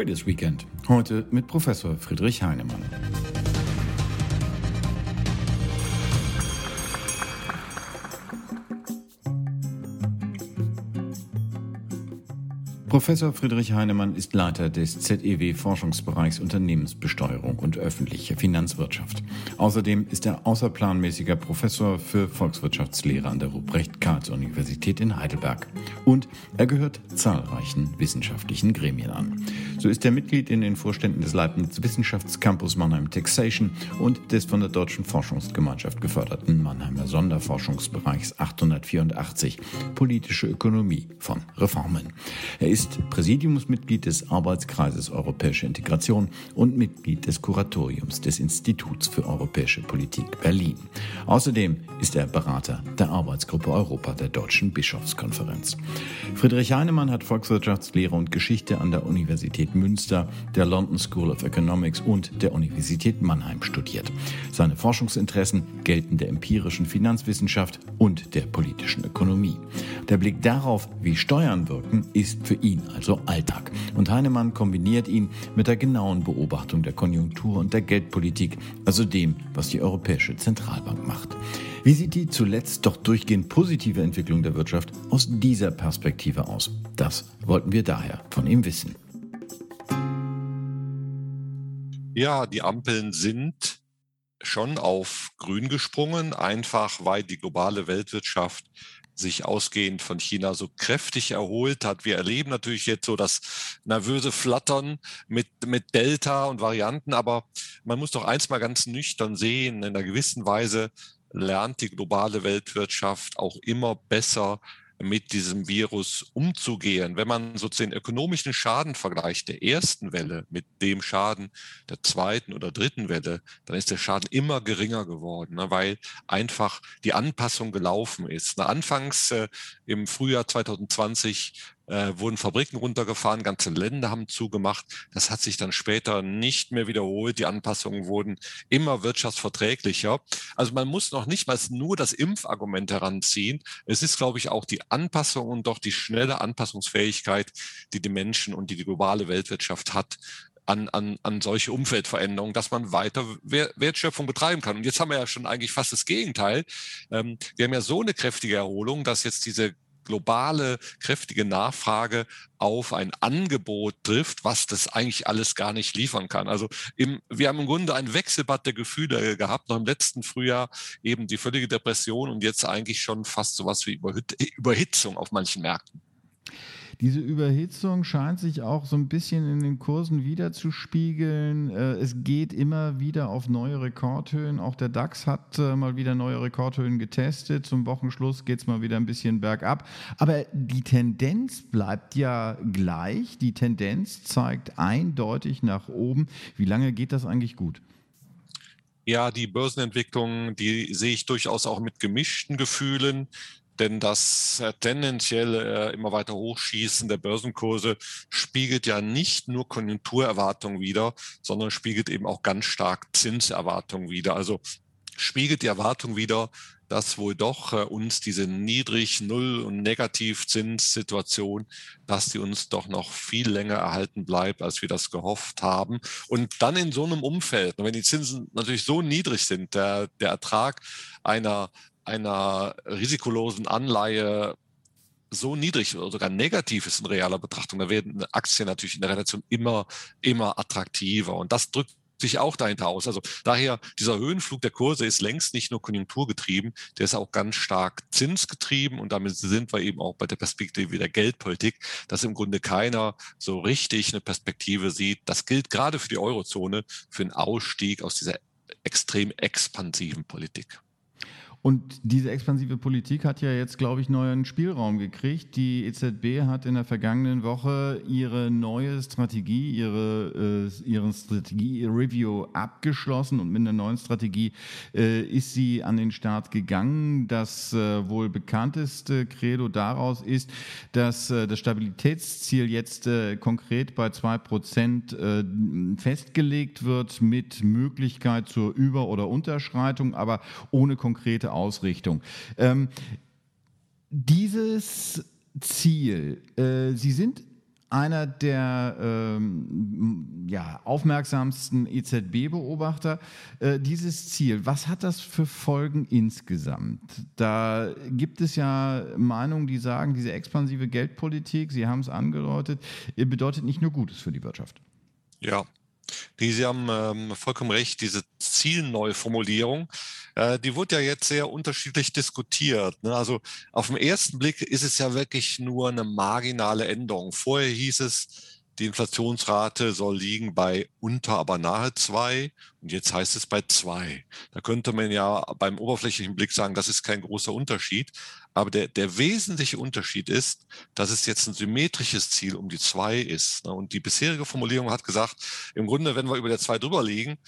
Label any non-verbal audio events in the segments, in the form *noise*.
Traders Weekend. Heute mit Professor Friedrich Heinemann. Professor Friedrich Heinemann ist Leiter des ZEW Forschungsbereichs Unternehmensbesteuerung und öffentliche Finanzwirtschaft. Außerdem ist er außerplanmäßiger Professor für Volkswirtschaftslehre an der Ruprecht-Karls-Universität in Heidelberg. Und er gehört zahlreichen wissenschaftlichen Gremien an. So ist er Mitglied in den Vorständen des Leibniz Wissenschaftscampus Mannheim Taxation und des von der Deutschen Forschungsgemeinschaft geförderten Mannheimer Sonderforschungsbereichs 884 Politische Ökonomie von Reformen. Er ist ist Präsidiumsmitglied des Arbeitskreises Europäische Integration und Mitglied des Kuratoriums des Instituts für Europäische Politik Berlin. Außerdem ist er Berater der Arbeitsgruppe Europa der Deutschen Bischofskonferenz. Friedrich Heinemann hat Volkswirtschaftslehre und Geschichte an der Universität Münster, der London School of Economics und der Universität Mannheim studiert. Seine Forschungsinteressen gelten der empirischen Finanzwissenschaft und der politischen Ökonomie. Der Blick darauf, wie Steuern wirken, ist für ihn ihn, also Alltag. Und Heinemann kombiniert ihn mit der genauen Beobachtung der Konjunktur und der Geldpolitik, also dem, was die Europäische Zentralbank macht. Wie sieht die zuletzt doch durchgehend positive Entwicklung der Wirtschaft aus dieser Perspektive aus? Das wollten wir daher von ihm wissen. Ja, die Ampeln sind schon auf grün gesprungen, einfach weil die globale Weltwirtschaft sich ausgehend von China so kräftig erholt hat. Wir erleben natürlich jetzt so das nervöse Flattern mit, mit Delta und Varianten, aber man muss doch eins mal ganz nüchtern sehen, in einer gewissen Weise lernt die globale Weltwirtschaft auch immer besser mit diesem Virus umzugehen. Wenn man so den ökonomischen Schaden vergleicht der ersten Welle mit dem Schaden der zweiten oder dritten Welle, dann ist der Schaden immer geringer geworden, ne, weil einfach die Anpassung gelaufen ist. Anfangs äh, im Frühjahr 2020 äh, wurden Fabriken runtergefahren, ganze Länder haben zugemacht. Das hat sich dann später nicht mehr wiederholt. Die Anpassungen wurden immer wirtschaftsverträglicher. Also man muss noch nicht mal nur das Impfargument heranziehen. Es ist, glaube ich, auch die Anpassung und doch die schnelle Anpassungsfähigkeit, die die Menschen und die die globale Weltwirtschaft hat, an, an, solche Umfeldveränderungen, dass man weiter Wertschöpfung betreiben kann. Und jetzt haben wir ja schon eigentlich fast das Gegenteil. Ähm, wir haben ja so eine kräftige Erholung, dass jetzt diese globale, kräftige Nachfrage auf ein Angebot trifft, was das eigentlich alles gar nicht liefern kann. Also im, wir haben im Grunde ein Wechselbad der Gefühle gehabt, noch im letzten Frühjahr eben die völlige Depression und jetzt eigentlich schon fast sowas wie Überhitzung auf manchen Märkten. Diese Überhitzung scheint sich auch so ein bisschen in den Kursen wiederzuspiegeln. Äh, es geht immer wieder auf neue Rekordhöhen. Auch der DAX hat äh, mal wieder neue Rekordhöhen getestet. Zum Wochenschluss geht es mal wieder ein bisschen bergab. Aber die Tendenz bleibt ja gleich. Die Tendenz zeigt eindeutig nach oben. Wie lange geht das eigentlich gut? Ja, die Börsenentwicklung, die sehe ich durchaus auch mit gemischten Gefühlen denn das äh, tendenziell äh, immer weiter Hochschießen der Börsenkurse spiegelt ja nicht nur Konjunkturerwartungen wider, sondern spiegelt eben auch ganz stark Zinserwartungen wider. Also spiegelt die Erwartung wider, dass wohl doch äh, uns diese niedrig Null- und Negativzinssituation, dass die uns doch noch viel länger erhalten bleibt, als wir das gehofft haben. Und dann in so einem Umfeld, wenn die Zinsen natürlich so niedrig sind, der, der Ertrag einer einer risikolosen Anleihe so niedrig oder sogar negativ ist in realer Betrachtung, da werden Aktien natürlich in der Relation immer, immer attraktiver. Und das drückt sich auch dahinter aus. Also daher, dieser Höhenflug der Kurse ist längst nicht nur konjunkturgetrieben, der ist auch ganz stark zinsgetrieben und damit sind wir eben auch bei der Perspektive der Geldpolitik, dass im Grunde keiner so richtig eine Perspektive sieht. Das gilt gerade für die Eurozone, für einen Ausstieg aus dieser extrem expansiven Politik. Und diese expansive Politik hat ja jetzt, glaube ich, neuen Spielraum gekriegt. Die EZB hat in der vergangenen Woche ihre neue Strategie, ihre, äh, ihren Strategie-Review abgeschlossen und mit einer neuen Strategie äh, ist sie an den Start gegangen. Das äh, wohl bekannteste Credo daraus ist, dass äh, das Stabilitätsziel jetzt äh, konkret bei zwei Prozent äh, festgelegt wird mit Möglichkeit zur Über- oder Unterschreitung, aber ohne konkrete Ausrichtung. Ähm, dieses Ziel, äh, Sie sind einer der ähm, ja, aufmerksamsten EZB-Beobachter. Äh, dieses Ziel, was hat das für Folgen insgesamt? Da gibt es ja Meinungen, die sagen, diese expansive Geldpolitik, Sie haben es angedeutet, bedeutet nicht nur Gutes für die Wirtschaft. Ja, die, Sie haben ähm, vollkommen recht, diese Zielneuformulierung, äh, die wurde ja jetzt sehr unterschiedlich diskutiert. Ne? Also auf den ersten Blick ist es ja wirklich nur eine marginale Änderung. Vorher hieß es, die Inflationsrate soll liegen bei unter, aber nahe zwei. Und jetzt heißt es bei zwei. Da könnte man ja beim oberflächlichen Blick sagen, das ist kein großer Unterschied. Aber der, der wesentliche Unterschied ist, dass es jetzt ein symmetrisches Ziel um die zwei ist. Ne? Und die bisherige Formulierung hat gesagt, im Grunde, wenn wir über der zwei drüber liegen,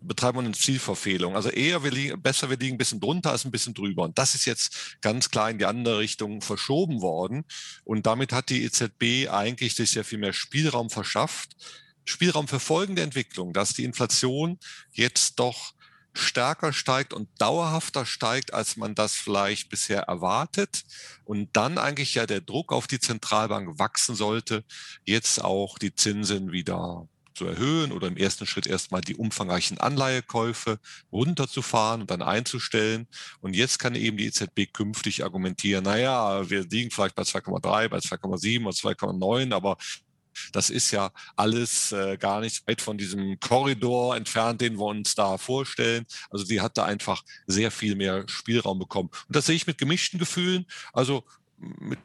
betreiben wir eine Zielverfehlung. Also eher wir liegen, besser wir liegen ein bisschen drunter als ein bisschen drüber. Und das ist jetzt ganz klar in die andere Richtung verschoben worden. Und damit hat die EZB eigentlich sich sehr viel mehr Spielraum verschafft. Spielraum für folgende Entwicklung, dass die Inflation jetzt doch stärker steigt und dauerhafter steigt, als man das vielleicht bisher erwartet. Und dann eigentlich ja der Druck auf die Zentralbank wachsen sollte, jetzt auch die Zinsen wieder zu erhöhen oder im ersten Schritt erstmal die umfangreichen Anleihekäufe runterzufahren und dann einzustellen. Und jetzt kann eben die EZB künftig argumentieren, naja, wir liegen vielleicht bei 2,3, bei 2,7 oder 2,9, aber das ist ja alles äh, gar nicht weit von diesem Korridor entfernt, den wir uns da vorstellen. Also sie hat da einfach sehr viel mehr Spielraum bekommen. Und das sehe ich mit gemischten Gefühlen. Also mit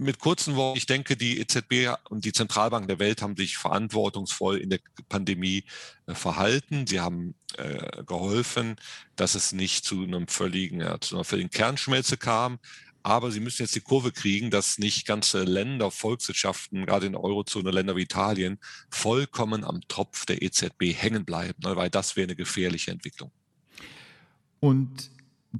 mit kurzen Worten, ich denke, die EZB und die Zentralbanken der Welt haben sich verantwortungsvoll in der Pandemie äh, verhalten. Sie haben äh, geholfen, dass es nicht zu einem völligen, ja, zu einer völligen Kernschmelze kam. Aber sie müssen jetzt die Kurve kriegen, dass nicht ganze Länder, Volkswirtschaften, gerade in der Eurozone, Länder wie Italien, vollkommen am Tropf der EZB hängen bleiben, ne, weil das wäre eine gefährliche Entwicklung. Und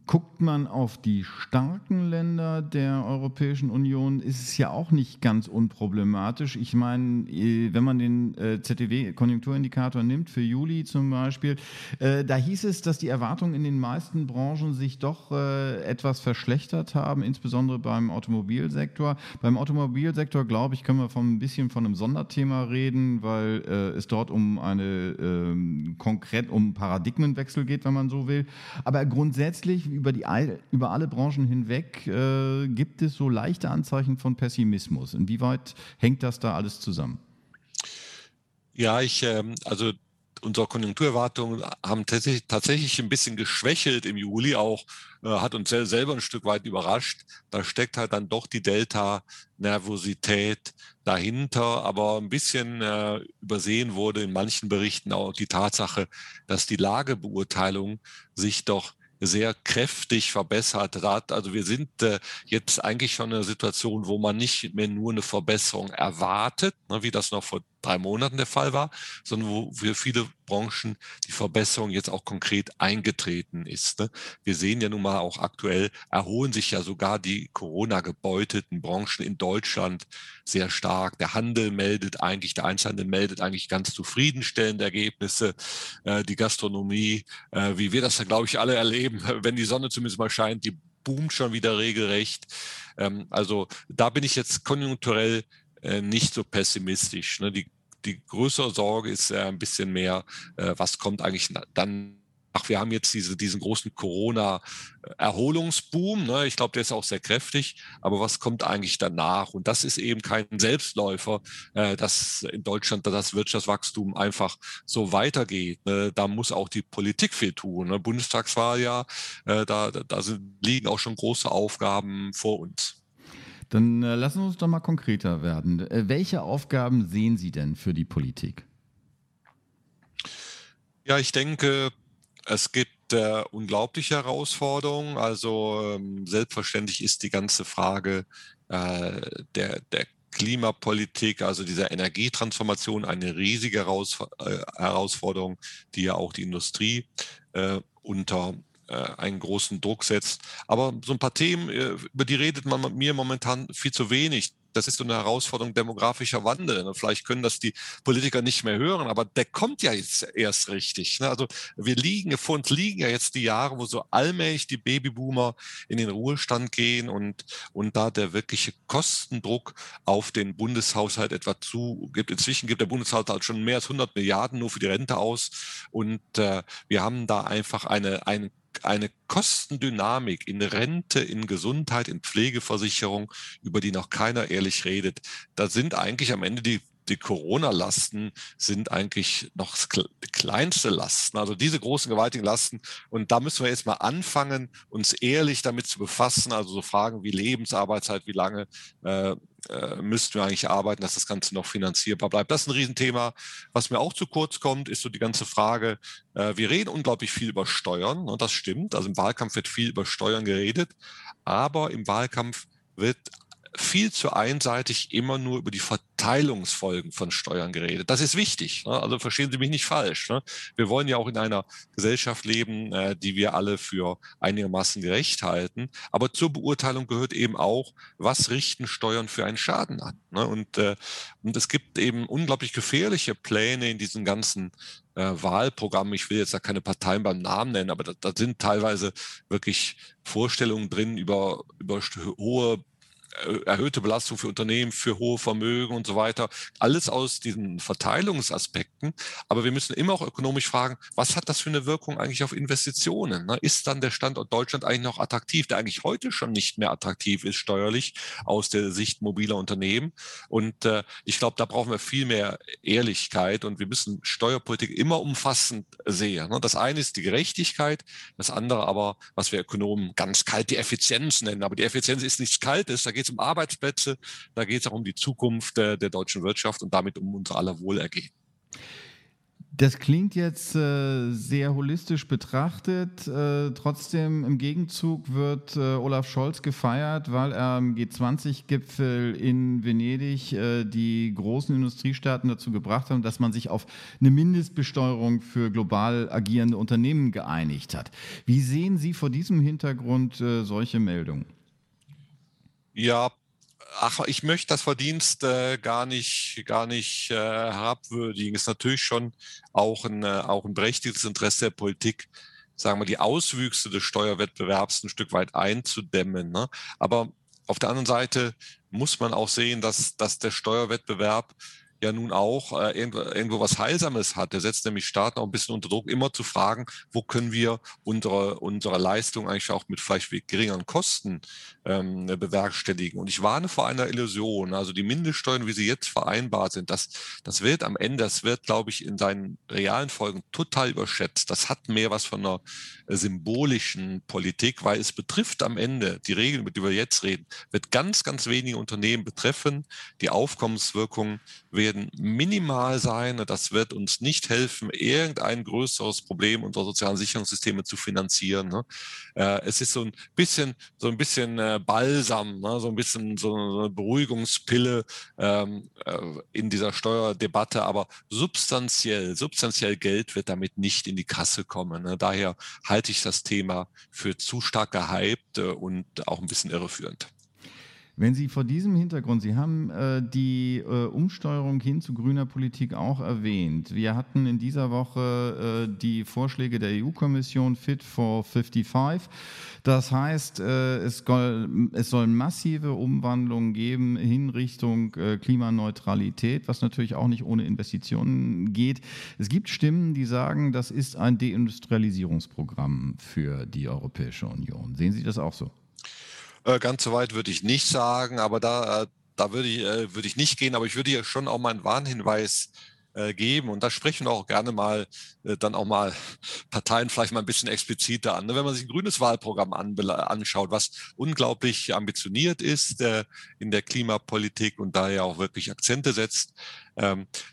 Guckt man auf die starken Länder der Europäischen Union, ist es ja auch nicht ganz unproblematisch. Ich meine, äh, wenn man den äh, ZDW-Konjunkturindikator nimmt, für Juli zum Beispiel, äh, da hieß es, dass die Erwartungen in den meisten Branchen sich doch etwas verschlechtert haben, insbesondere beim Automobilsektor. Beim Automobilsektor, glaube ich, können wir von ein bisschen von einem Sonderthema reden, weil es dort um eine ähm, konkret um Paradigmenwechsel geht, wenn man so will. Aber grundsätzlich tatsächlich über, die, über alle Branchen hinweg äh, gibt es so leichte Anzeichen von Pessimismus. Inwieweit hängt das da alles zusammen? Ja, ich, ähm, also unsere Konjunkturerwartungen haben tatsächlich, tatsächlich ein bisschen geschwächelt im Juli auch, äh, hat uns selber ein Stück weit überrascht. Da steckt halt dann doch die Delta-Nervosität dahinter, aber ein bisschen äh, übersehen wurde in manchen Berichten auch die Tatsache, dass die Lagebeurteilung sich doch sehr kräftig verbessert hat. Also wir sind äh, jetzt eigentlich schon in einer Situation, wo man nicht mehr nur eine Verbesserung erwartet, ne, wie das noch vor drei Monaten der Fall war, sondern wo für viele Branchen die Verbesserung jetzt auch konkret eingetreten ist. Ne? Wir sehen ja nun mal auch aktuell, erholen sich ja sogar die Corona-gebeutelten Branchen in Deutschland sehr stark. Der Handel meldet eigentlich, der Einzelhandel meldet eigentlich ganz zufriedenstellende Ergebnisse. Äh, die Gastronomie, äh, wie wir das ja, glaube ich, alle erleben, *laughs* wenn die Sonne zumindest mal scheint, die boomt schon wieder regelrecht. Ähm, also da bin ich jetzt konjunkturell äh, nicht so pessimistisch. Ne? Die, die größere Sorge ist äh, ein bisschen mehr, äh, was kommt eigentlich dann Ach, wir haben jetzt diese, diesen großen Corona-Erholungsboom. Ne? Ich glaube, der ist auch sehr kräftig. Aber was kommt eigentlich danach? Und das ist eben kein Selbstläufer, äh, dass in Deutschland das Wirtschaftswachstum einfach so weitergeht. Ne? Da muss auch die Politik viel tun. Ne? Bundestagswahl ja, äh, da, da sind, liegen auch schon große Aufgaben vor uns. Dann äh, lassen Sie uns doch mal konkreter werden. Äh, welche Aufgaben sehen Sie denn für die Politik? Ja, ich denke, es gibt äh, unglaubliche Herausforderungen. Also ähm, selbstverständlich ist die ganze Frage äh, der, der Klimapolitik, also dieser Energietransformation, eine riesige äh, Herausforderung, die ja auch die Industrie äh, unter einen großen Druck setzt. Aber so ein paar Themen, äh, über die redet man mit mir momentan viel zu wenig. das ist so eine Herausforderung demografischer Wandel. Und vielleicht können das die Politiker nicht mehr hören, aber der kommt ja jetzt erst richtig. Ne? Also wir liegen, vor uns liegen ja jetzt die Jahre, wo so allmählich die Babyboomer in den Ruhestand gehen und, und da der wirkliche Kostendruck auf den Bundeshaushalt etwa zugibt. Inzwischen gibt der Bundeshaushalt schon mehr als 100 Milliarden nur für die Rente aus und äh, wir haben da einfach eine, eine eine Kostendynamik in Rente, in Gesundheit, in Pflegeversicherung, über die noch keiner ehrlich redet. Da sind eigentlich am Ende die die Corona-Lasten sind eigentlich noch kleinste Lasten, also diese großen gewaltigen Lasten. Und da müssen wir jetzt mal anfangen, uns ehrlich damit zu befassen. Also so Fragen wie Lebensarbeitszeit, wie lange äh, äh, müssten wir eigentlich arbeiten, dass das Ganze noch finanzierbar bleibt. Das ist ein Riesenthema. Was mir auch zu kurz kommt, ist so die ganze Frage, äh, wir reden unglaublich viel über Steuern und das stimmt. Also im Wahlkampf wird viel über Steuern geredet, aber im Wahlkampf wird viel zu einseitig immer nur über die Verteilungsfolgen von Steuern geredet. Das ist wichtig. Ne? Also verstehen Sie mich nicht falsch. Ne? Wir wollen ja auch in einer Gesellschaft leben, äh, die wir alle für einigermaßen gerecht halten. Aber zur Beurteilung gehört eben auch, was richten Steuern für einen Schaden an. Ne? Und, äh, und es gibt eben unglaublich gefährliche Pläne in diesen ganzen äh, Wahlprogrammen. Ich will jetzt da keine Parteien beim Namen nennen, aber da, da sind teilweise wirklich Vorstellungen drin über, über hohe erhöhte Belastung für Unternehmen, für hohe Vermögen und so weiter. Alles aus diesen Verteilungsaspekten. Aber wir müssen immer auch ökonomisch fragen, was hat das für eine Wirkung eigentlich auf Investitionen? Ne? Ist dann der Standort Deutschland eigentlich noch attraktiv, der eigentlich heute schon nicht mehr attraktiv ist steuerlich aus der Sicht mobiler Unternehmen? Und äh, ich glaube, da brauchen wir viel mehr Ehrlichkeit und wir müssen Steuerpolitik immer umfassend sehen. Das eine ist die Gerechtigkeit, das andere aber, was wir Ökonomen ganz kalt die Effizienz nennen. Aber die Effizienz ist nichts Kaltes, da geht es um Arbeitsplätze, da geht es auch um die Zukunft der, der deutschen Wirtschaft und damit um unser aller Wohlergehen. Das klingt jetzt äh, sehr holistisch betrachtet. Äh, trotzdem im Gegenzug wird äh, Olaf Scholz gefeiert, weil er am G20-Gipfel in Venedig äh, die großen Industriestaaten dazu gebracht haben, dass man sich auf eine Mindestbesteuerung für global agierende Unternehmen geeinigt hat. Wie sehen Sie vor diesem Hintergrund äh, solche Meldungen? Ja, ach, ich möchte das Verdienst äh, gar nicht, gar nicht äh, herabwürdigen. Ist natürlich schon auch ein, äh, auch ein berechtigtes Interesse der Politik, sagen wir, die Auswüchse des Steuerwettbewerbs ein Stück weit einzudämmen. Ne? Aber auf der anderen Seite muss man auch sehen, dass, dass der Steuerwettbewerb ja nun auch äh, irgendwo, irgendwo was Heilsames hat. Der setzt nämlich Staaten auch ein bisschen unter Druck, immer zu fragen, wo können wir unsere, unsere Leistung eigentlich auch mit vielleicht geringeren Kosten ähm, bewerkstelligen. Und ich warne vor einer Illusion. Also die Mindeststeuern, wie sie jetzt vereinbart sind, das, das wird am Ende, das wird, glaube ich, in seinen realen Folgen total überschätzt. Das hat mehr was von einer äh, symbolischen Politik, weil es betrifft am Ende, die Regeln, mit denen wir jetzt reden, wird ganz, ganz wenige Unternehmen betreffen. Die Aufkommenswirkung wird werden minimal sein. Das wird uns nicht helfen, irgendein größeres Problem unserer sozialen Sicherungssysteme zu finanzieren. Ne? Äh, es ist so ein bisschen, so ein bisschen äh, Balsam, ne? so ein bisschen so eine Beruhigungspille ähm, äh, in dieser Steuerdebatte, aber substanziell, substanziell Geld wird damit nicht in die Kasse kommen. Ne? Daher halte ich das Thema für zu stark gehypt und auch ein bisschen irreführend. Wenn Sie vor diesem Hintergrund, Sie haben äh, die äh, Umsteuerung hin zu grüner Politik auch erwähnt. Wir hatten in dieser Woche äh, die Vorschläge der EU-Kommission Fit for 55. Das heißt, äh, es, soll, es soll massive Umwandlungen geben in Richtung äh, Klimaneutralität, was natürlich auch nicht ohne Investitionen geht. Es gibt Stimmen, die sagen, das ist ein Deindustrialisierungsprogramm für die Europäische Union. Sehen Sie das auch so? Äh, ganz so weit würde ich nicht sagen, aber da, äh, da würde ich, äh, würde ich nicht gehen, aber ich würde hier schon auch mal einen Warnhinweis geben. Und da sprechen wir auch gerne mal dann auch mal *laughs* Parteien vielleicht mal ein bisschen expliziter an. Ne? Wenn man sich ein grünes Wahlprogramm anschaut, was unglaublich ambitioniert ist in der Klimapolitik und daher auch wirklich Akzente setzt,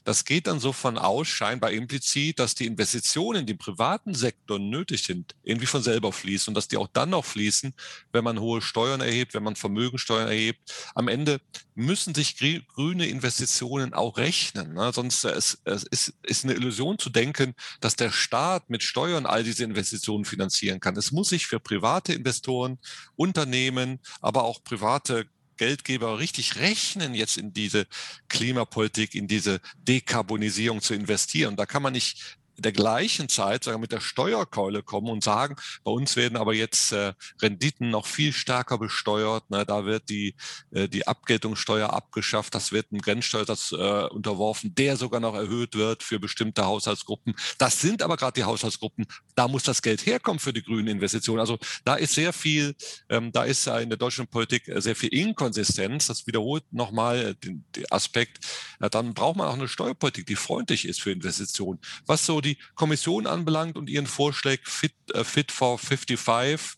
das geht dann so von aus, scheinbar implizit, dass die Investitionen, die im privaten Sektor nötig sind, irgendwie von selber fließen und dass die auch dann noch fließen, wenn man hohe Steuern erhebt, wenn man Vermögensteuern erhebt. Am Ende müssen sich grüne Investitionen auch rechnen. Ne? Sonst äh, es, es ist, ist eine Illusion zu denken, dass der Staat mit Steuern all diese Investitionen finanzieren kann. Es muss sich für private Investoren, Unternehmen, aber auch private Geldgeber richtig rechnen, jetzt in diese Klimapolitik, in diese Dekarbonisierung zu investieren. Da kann man nicht der gleichen Zeit sagen, mit der Steuerkeule kommen und sagen, bei uns werden aber jetzt äh, Renditen noch viel stärker besteuert. Ne? Da wird die, äh, die Abgeltungssteuer abgeschafft, das wird ein Grenzsteuersatz äh, unterworfen, der sogar noch erhöht wird für bestimmte Haushaltsgruppen. Das sind aber gerade die Haushaltsgruppen, da muss das Geld herkommen für die grünen Investitionen. Also da ist sehr viel, ähm, da ist in der deutschen Politik sehr viel Inkonsistenz. Das wiederholt nochmal den, den Aspekt, ja, dann braucht man auch eine Steuerpolitik, die freundlich ist für Investitionen. Was so die Kommission anbelangt und ihren Vorschlag Fit, äh, Fit for 55,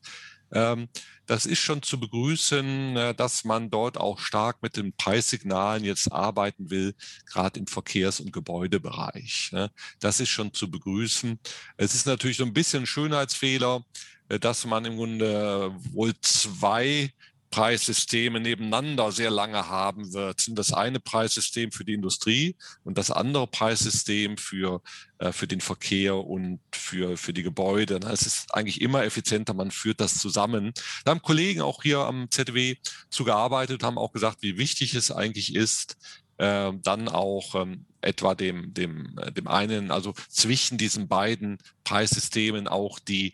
ähm, das ist schon zu begrüßen, äh, dass man dort auch stark mit den Preissignalen jetzt arbeiten will, gerade im Verkehrs- und Gebäudebereich. Ne? Das ist schon zu begrüßen. Es ist natürlich so ein bisschen Schönheitsfehler, äh, dass man im Grunde wohl zwei Preissysteme nebeneinander sehr lange haben wird. Das eine Preissystem für die Industrie und das andere Preissystem für, äh, für den Verkehr und für, für die Gebäude. Es ist eigentlich immer effizienter, man führt das zusammen. Da haben Kollegen auch hier am ZDW zugearbeitet, haben auch gesagt, wie wichtig es eigentlich ist, äh, dann auch ähm, etwa dem, dem, äh, dem einen, also zwischen diesen beiden Preissystemen auch die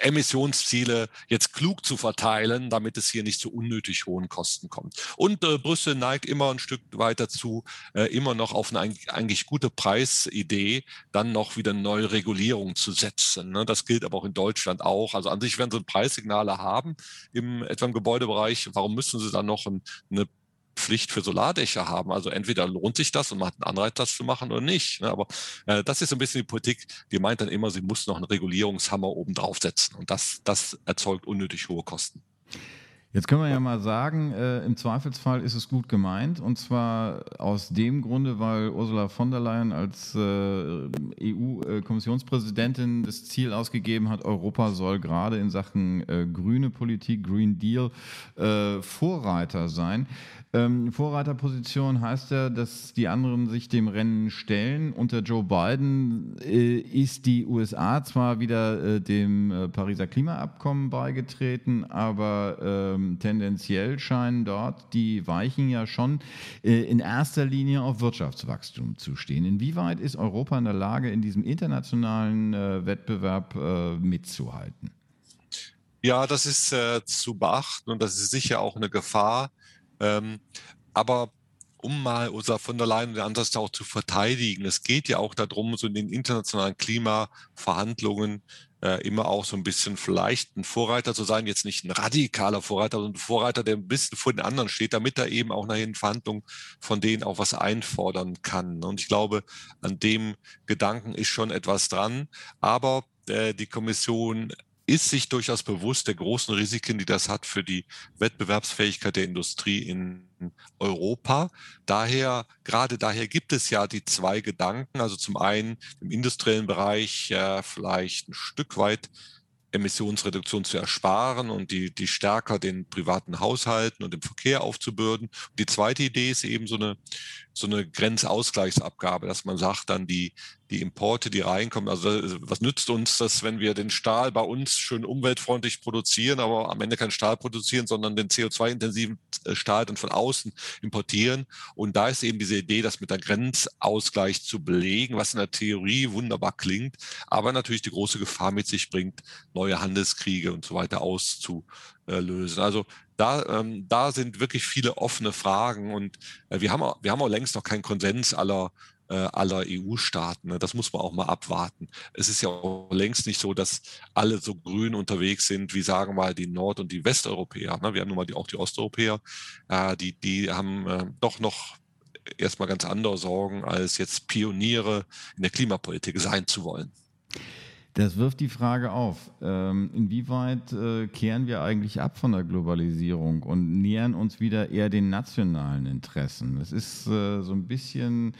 Emissionsziele jetzt klug zu verteilen, damit es hier nicht zu unnötig hohen Kosten kommt. Und äh, Brüssel neigt immer ein Stück weiter zu, äh, immer noch auf eine eigentlich gute Preisidee, dann noch wieder neue Regulierungen zu setzen. Ne? Das gilt aber auch in Deutschland auch. Also an sich, wenn sie Preissignale haben, im, etwa im Gebäudebereich, warum müssen sie dann noch ein, eine Pflicht für Solardächer haben. Also entweder lohnt sich das und man hat einen Anreiz, das zu machen oder nicht. Ne? Aber äh, das ist so ein bisschen die Politik, die meint dann immer, sie muss noch einen Regulierungshammer oben draufsetzen. Und das, das erzeugt unnötig hohe Kosten. Jetzt können wir ja mal sagen, äh, im Zweifelsfall ist es gut gemeint. Und zwar aus dem Grunde, weil Ursula von der Leyen als äh, EU-Kommissionspräsidentin das Ziel ausgegeben hat, Europa soll gerade in Sachen äh, grüne Politik, Green Deal, äh, Vorreiter sein. Ähm, Vorreiterposition heißt ja, dass die anderen sich dem Rennen stellen. Unter Joe Biden äh, ist die USA zwar wieder äh, dem Pariser Klimaabkommen beigetreten, aber ähm, tendenziell scheinen dort die Weichen ja schon äh, in erster Linie auf Wirtschaftswachstum zu stehen. Inwieweit ist Europa in der Lage, in diesem internationalen äh, Wettbewerb äh, mitzuhalten? Ja, das ist zu beachten und das ist sicher auch eine Gefahr ähm, aber um mal Ursula von der Leyen und den Ansatz auch zu verteidigen, es geht ja auch darum, so in den internationalen Klimaverhandlungen äh, immer auch so ein bisschen vielleicht ein Vorreiter zu sein, jetzt nicht ein radikaler Vorreiter, sondern ein Vorreiter, der ein bisschen vor den anderen steht, damit er eben auch nachher in Verhandlungen von denen auch was einfordern kann. Und ich glaube, an dem Gedanken ist schon etwas dran. Aber äh, die Kommission ist sich durchaus bewusst der großen Risiken, die das hat für die Wettbewerbsfähigkeit der Industrie in Europa. Daher, gerade daher gibt es ja die zwei Gedanken. Also zum einen im industriellen Bereich äh, vielleicht ein Stück weit Emissionsreduktion zu ersparen und die, die stärker den privaten Haushalten und dem Verkehr aufzubürden. Und die zweite Idee ist eben so eine, so eine Grenzausgleichsabgabe, dass man sagt, dann die, die Importe, die reinkommen, also was nützt uns das, wenn wir den Stahl bei uns schön umweltfreundlich produzieren, aber am Ende kein Stahl produzieren, sondern den CO2-intensiven äh, Stahl dann von außen importieren. Und da ist eben diese Idee, das mit der Grenzausgleich zu belegen, was in der Theorie wunderbar klingt, aber natürlich die große Gefahr mit sich bringt, neue Handelskriege und so weiter auszulösen. Also da, ähm, da sind wirklich viele offene Fragen und äh, wir, haben, wir haben auch längst noch keinen Konsens aller aller EU-Staaten. Ne? Das muss man auch mal abwarten. Es ist ja auch längst nicht so, dass alle so grün unterwegs sind, wie sagen wir mal die Nord- und die Westeuropäer. Ne? Wir haben nun mal die, auch die Osteuropäer, äh, die, die haben äh, doch noch erstmal ganz andere Sorgen, als jetzt Pioniere in der Klimapolitik sein zu wollen. Das wirft die Frage auf, ähm, inwieweit äh, kehren wir eigentlich ab von der Globalisierung und nähern uns wieder eher den nationalen Interessen. Es ist äh, so ein bisschen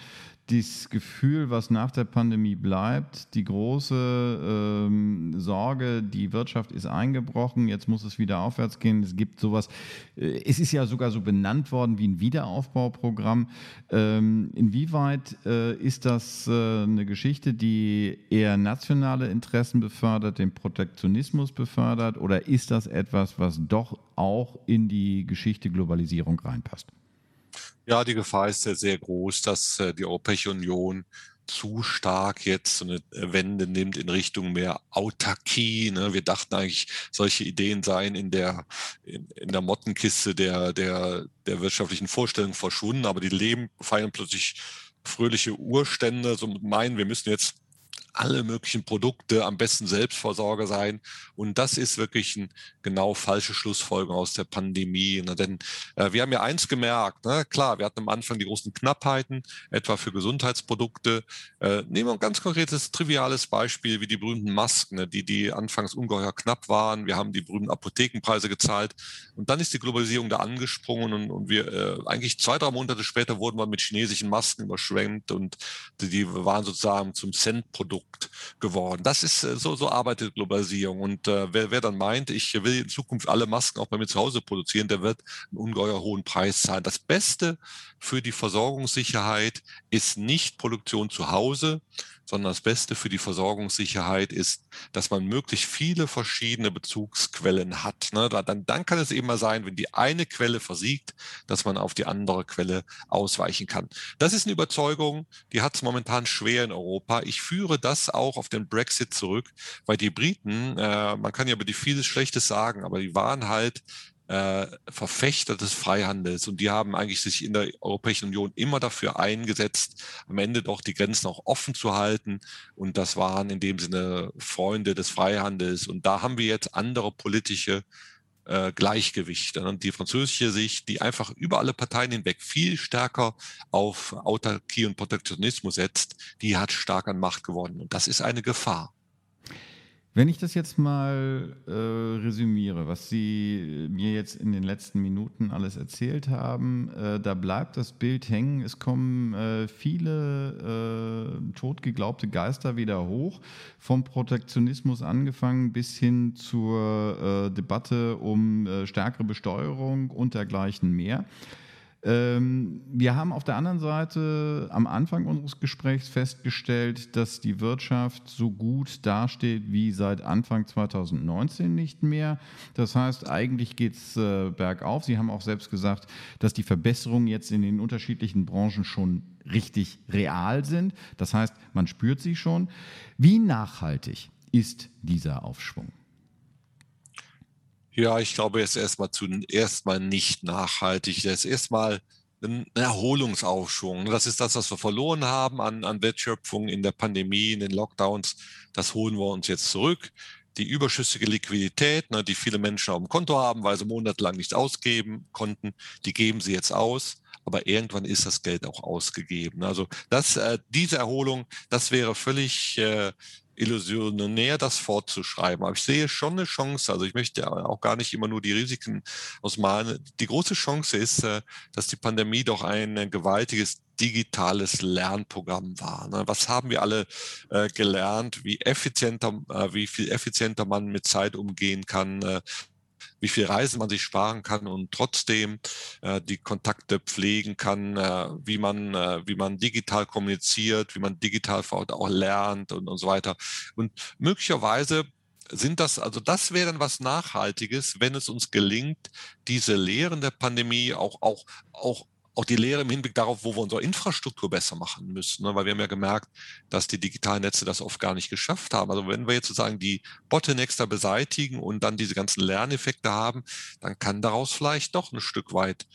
das Gefühl, was nach der Pandemie bleibt, die große ähm, Sorge, die Wirtschaft ist eingebrochen, jetzt muss es wieder aufwärts gehen. Es gibt sowas, äh, es ist ja sogar so benannt worden wie ein Wiederaufbauprogramm. Ähm, inwieweit äh, ist das äh, eine Geschichte, die eher nationale Interessen befördert, den Protektionismus befördert, oder ist das etwas, was doch auch in die Geschichte Globalisierung reinpasst? Ja, die Gefahr ist sehr, sehr groß, dass äh, die Europäische Union zu stark jetzt so eine äh, Wende nimmt in Richtung mehr Autarkie. Ne? Wir dachten eigentlich, solche Ideen seien in der, in, in der Mottenkiste der, der, der wirtschaftlichen Vorstellung verschwunden, aber die leben, feiern plötzlich fröhliche Urstände, so meinen, wir müssen jetzt alle möglichen Produkte, am besten Selbstversorger sein. Und das ist wirklich eine genau falsche Schlussfolgerung aus der Pandemie. Ne? Denn äh, wir haben ja eins gemerkt, ne? klar, wir hatten am Anfang die großen Knappheiten, etwa für Gesundheitsprodukte. Äh, nehmen wir ein ganz konkretes, triviales Beispiel wie die berühmten Masken, ne? die, die anfangs ungeheuer knapp waren. Wir haben die berühmten Apothekenpreise gezahlt. Und dann ist die Globalisierung da angesprungen und, und wir äh, eigentlich zwei, drei Monate später wurden wir mit chinesischen Masken überschwemmt und die, die waren sozusagen zum Cent-Produkt Produkt geworden. Das ist äh, so, so arbeitet Globalisierung. Und äh, wer, wer dann meint, ich will in Zukunft alle Masken auch bei mir zu Hause produzieren, der wird einen ungeheuer hohen Preis zahlen. Das Beste für die Versorgungssicherheit ist nicht Produktion zu Hause, sondern das Beste für die Versorgungssicherheit ist, dass man möglichst viele verschiedene Bezugsquellen hat. Ne? Dann, dann kann es eben mal sein, wenn die eine Quelle versiegt, dass man auf die andere Quelle ausweichen kann. Das ist eine Überzeugung, die hat es momentan schwer in Europa. Ich führe das auch auf den Brexit zurück, weil die Briten, äh, man kann ja über die vieles Schlechtes sagen, aber die waren halt äh, Verfechter des Freihandels und die haben eigentlich sich in der Europäischen Union immer dafür eingesetzt, am Ende doch die Grenzen auch offen zu halten und das waren in dem Sinne Freunde des Freihandels und da haben wir jetzt andere politische äh, Gleichgewichte. Und die französische Sicht, die einfach über alle Parteien hinweg viel stärker auf Autarkie und Protektionismus setzt, die hat stark an Macht gewonnen. Und das ist eine Gefahr. Wenn ich das jetzt mal äh, resümiere, was Sie mir jetzt in den letzten Minuten alles erzählt haben, äh, da bleibt das Bild hängen. Es kommen äh, viele äh, totgeglaubte Geister wieder hoch, vom Protektionismus angefangen bis hin zur äh, Debatte um äh, stärkere Besteuerung und dergleichen mehr. Ähm, wir haben auf der anderen Seite am Anfang unseres Gesprächs festgestellt, dass die Wirtschaft so gut dasteht wie seit Anfang 2019 nicht mehr. Das heißt, eigentlich geht es äh, bergauf. Sie haben auch selbst gesagt, dass die Verbesserungen jetzt in den unterschiedlichen Branchen schon richtig real sind. Das heißt, man spürt sie schon. Wie nachhaltig ist dieser Aufschwung? Ja, ich glaube, ist erstmal zuerst mal nicht nachhaltig. Er ist erstmal ein Erholungsaufschwung. Das ist das, was wir verloren haben an, an Wertschöpfung in der Pandemie, in den Lockdowns. Das holen wir uns jetzt zurück. Die überschüssige Liquidität, ne, die viele Menschen auf dem Konto haben, weil sie monatelang nichts ausgeben konnten, die geben sie jetzt aus aber irgendwann ist das Geld auch ausgegeben. Also das, äh, diese Erholung, das wäre völlig äh, illusionär, das fortzuschreiben. Aber ich sehe schon eine Chance. Also ich möchte auch gar nicht immer nur die Risiken ausmalen. Die große Chance ist, äh, dass die Pandemie doch ein gewaltiges digitales Lernprogramm war. Ne? Was haben wir alle äh, gelernt, wie effizienter, äh, wie viel effizienter man mit Zeit umgehen kann, wie viel Reisen man sich sparen kann und trotzdem äh, die Kontakte pflegen kann, äh, wie man äh, wie man digital kommuniziert, wie man digital vor Ort auch lernt und, und so weiter. Und möglicherweise sind das, also das wäre dann was Nachhaltiges, wenn es uns gelingt, diese Lehren der Pandemie auch, auch, auch auch die Lehre im Hinblick darauf, wo wir unsere Infrastruktur besser machen müssen, ne? weil wir haben ja gemerkt, dass die digitalen Netze das oft gar nicht geschafft haben. Also wenn wir jetzt sozusagen die Bottlenecks da beseitigen und dann diese ganzen Lerneffekte haben, dann kann daraus vielleicht doch ein Stück weit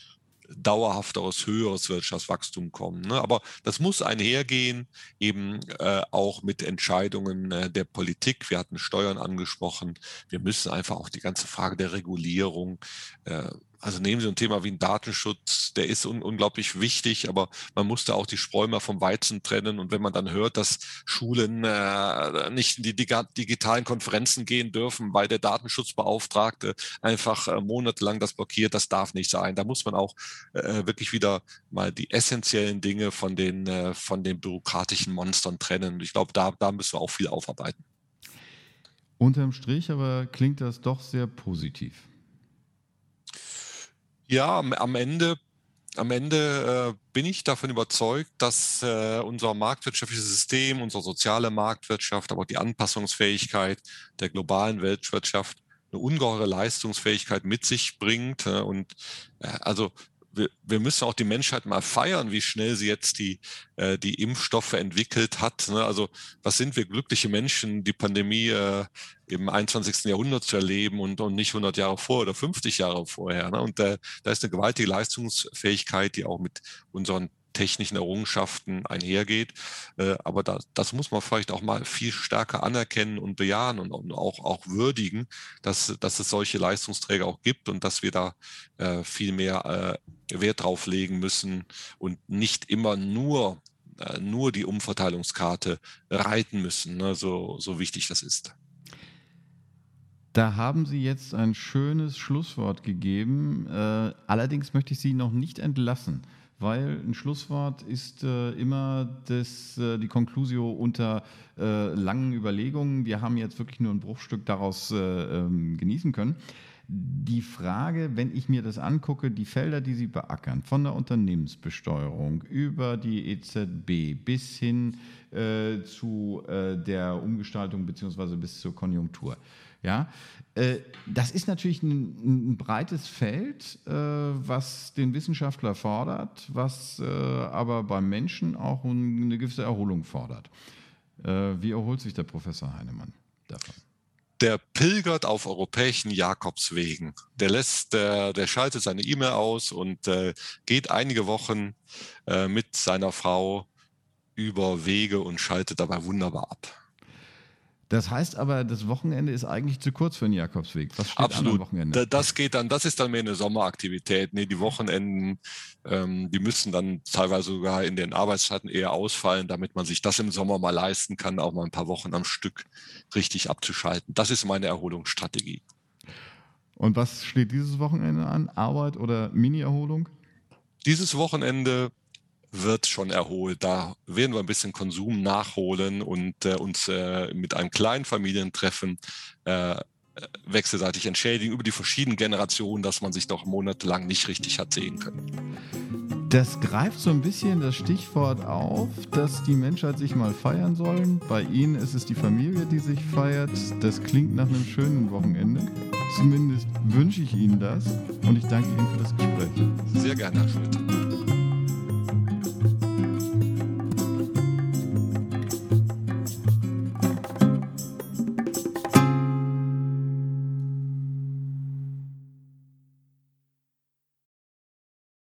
dauerhafteres, höheres Wirtschaftswachstum kommen. Ne? Aber das muss einhergehen, eben äh, auch mit Entscheidungen äh, der Politik. Wir hatten Steuern angesprochen. Wir müssen einfach auch die ganze Frage der Regulierung äh, also nehmen Sie ein Thema wie ein Datenschutz, der ist un unglaublich wichtig, aber man musste auch die Spreu vom Weizen trennen. Und wenn man dann hört, dass Schulen äh, nicht in die digitalen Konferenzen gehen dürfen, weil der Datenschutzbeauftragte einfach äh, monatelang das blockiert, das darf nicht sein. Da muss man auch äh, wirklich wieder mal die essentiellen Dinge von den, äh, von den bürokratischen Monstern trennen. Ich glaube, da, da müssen wir auch viel aufarbeiten. Unterm Strich aber klingt das doch sehr positiv. Ja, am, am Ende, am Ende äh, bin ich davon überzeugt, dass äh, unser marktwirtschaftliches System, unsere soziale Marktwirtschaft, aber auch die Anpassungsfähigkeit der globalen Weltwirtschaft eine ungeheure Leistungsfähigkeit mit sich bringt. Äh, und äh, also wir, wir müssen auch die Menschheit mal feiern, wie schnell sie jetzt die, äh, die Impfstoffe entwickelt hat. Ne? Also was sind wir glückliche Menschen, die Pandemie äh, im 21. Jahrhundert zu erleben und, und nicht 100 Jahre vor oder 50 Jahre vorher. Ne? Und äh, da ist eine gewaltige Leistungsfähigkeit, die auch mit unseren technischen Errungenschaften einhergeht. Äh, aber da, das muss man vielleicht auch mal viel stärker anerkennen und bejahen und, auch, auch würdigen, dass, dass es solche Leistungsträger auch gibt und dass wir da äh, viel mehr äh, Wert drauf legen müssen und nicht immer nur nur die Umverteilungskarte reiten müssen, ne, so, so wichtig das ist. Da haben Sie jetzt ein schönes Schlusswort gegeben. Allerdings möchte ich Sie noch nicht entlassen weil ein Schlusswort ist äh, immer das, äh, die Conclusio unter äh, langen Überlegungen. Wir haben jetzt wirklich nur ein Bruchstück daraus äh, ähm, genießen können. Die Frage, wenn ich mir das angucke, die Felder, die Sie beackern, von der Unternehmensbesteuerung über die EZB bis hin äh, zu äh, der Umgestaltung beziehungsweise bis zur Konjunktur, ja, äh, das ist natürlich ein, ein breites Feld, äh, was den Wissenschaftler fordert, was äh, aber beim Menschen auch eine gewisse Erholung fordert. Wie erholt sich der Professor Heinemann davon? Der pilgert auf europäischen Jakobswegen. Der lässt, der, der schaltet seine E-Mail aus und äh, geht einige Wochen äh, mit seiner Frau über Wege und schaltet dabei wunderbar ab. Das heißt aber, das Wochenende ist eigentlich zu kurz für einen Jakobsweg. Was steht Absolut. am Wochenende? Das geht dann, das ist dann mehr eine Sommeraktivität. Nee, die Wochenenden, ähm, die müssen dann teilweise sogar in den Arbeitszeiten eher ausfallen, damit man sich das im Sommer mal leisten kann, auch mal ein paar Wochen am Stück richtig abzuschalten. Das ist meine Erholungsstrategie. Und was steht dieses Wochenende an? Arbeit oder Mini-Erholung? Dieses Wochenende wird schon erholt. Da werden wir ein bisschen Konsum nachholen und äh, uns äh, mit einem kleinen Familientreffen äh, wechselseitig entschädigen über die verschiedenen Generationen, dass man sich doch monatelang nicht richtig hat sehen können. Das greift so ein bisschen das Stichwort auf, dass die Menschheit sich mal feiern sollen. Bei Ihnen ist es die Familie, die sich feiert. Das klingt nach einem schönen Wochenende. Zumindest wünsche ich Ihnen das und ich danke Ihnen für das Gespräch. Sehr gerne, Herr Schulze.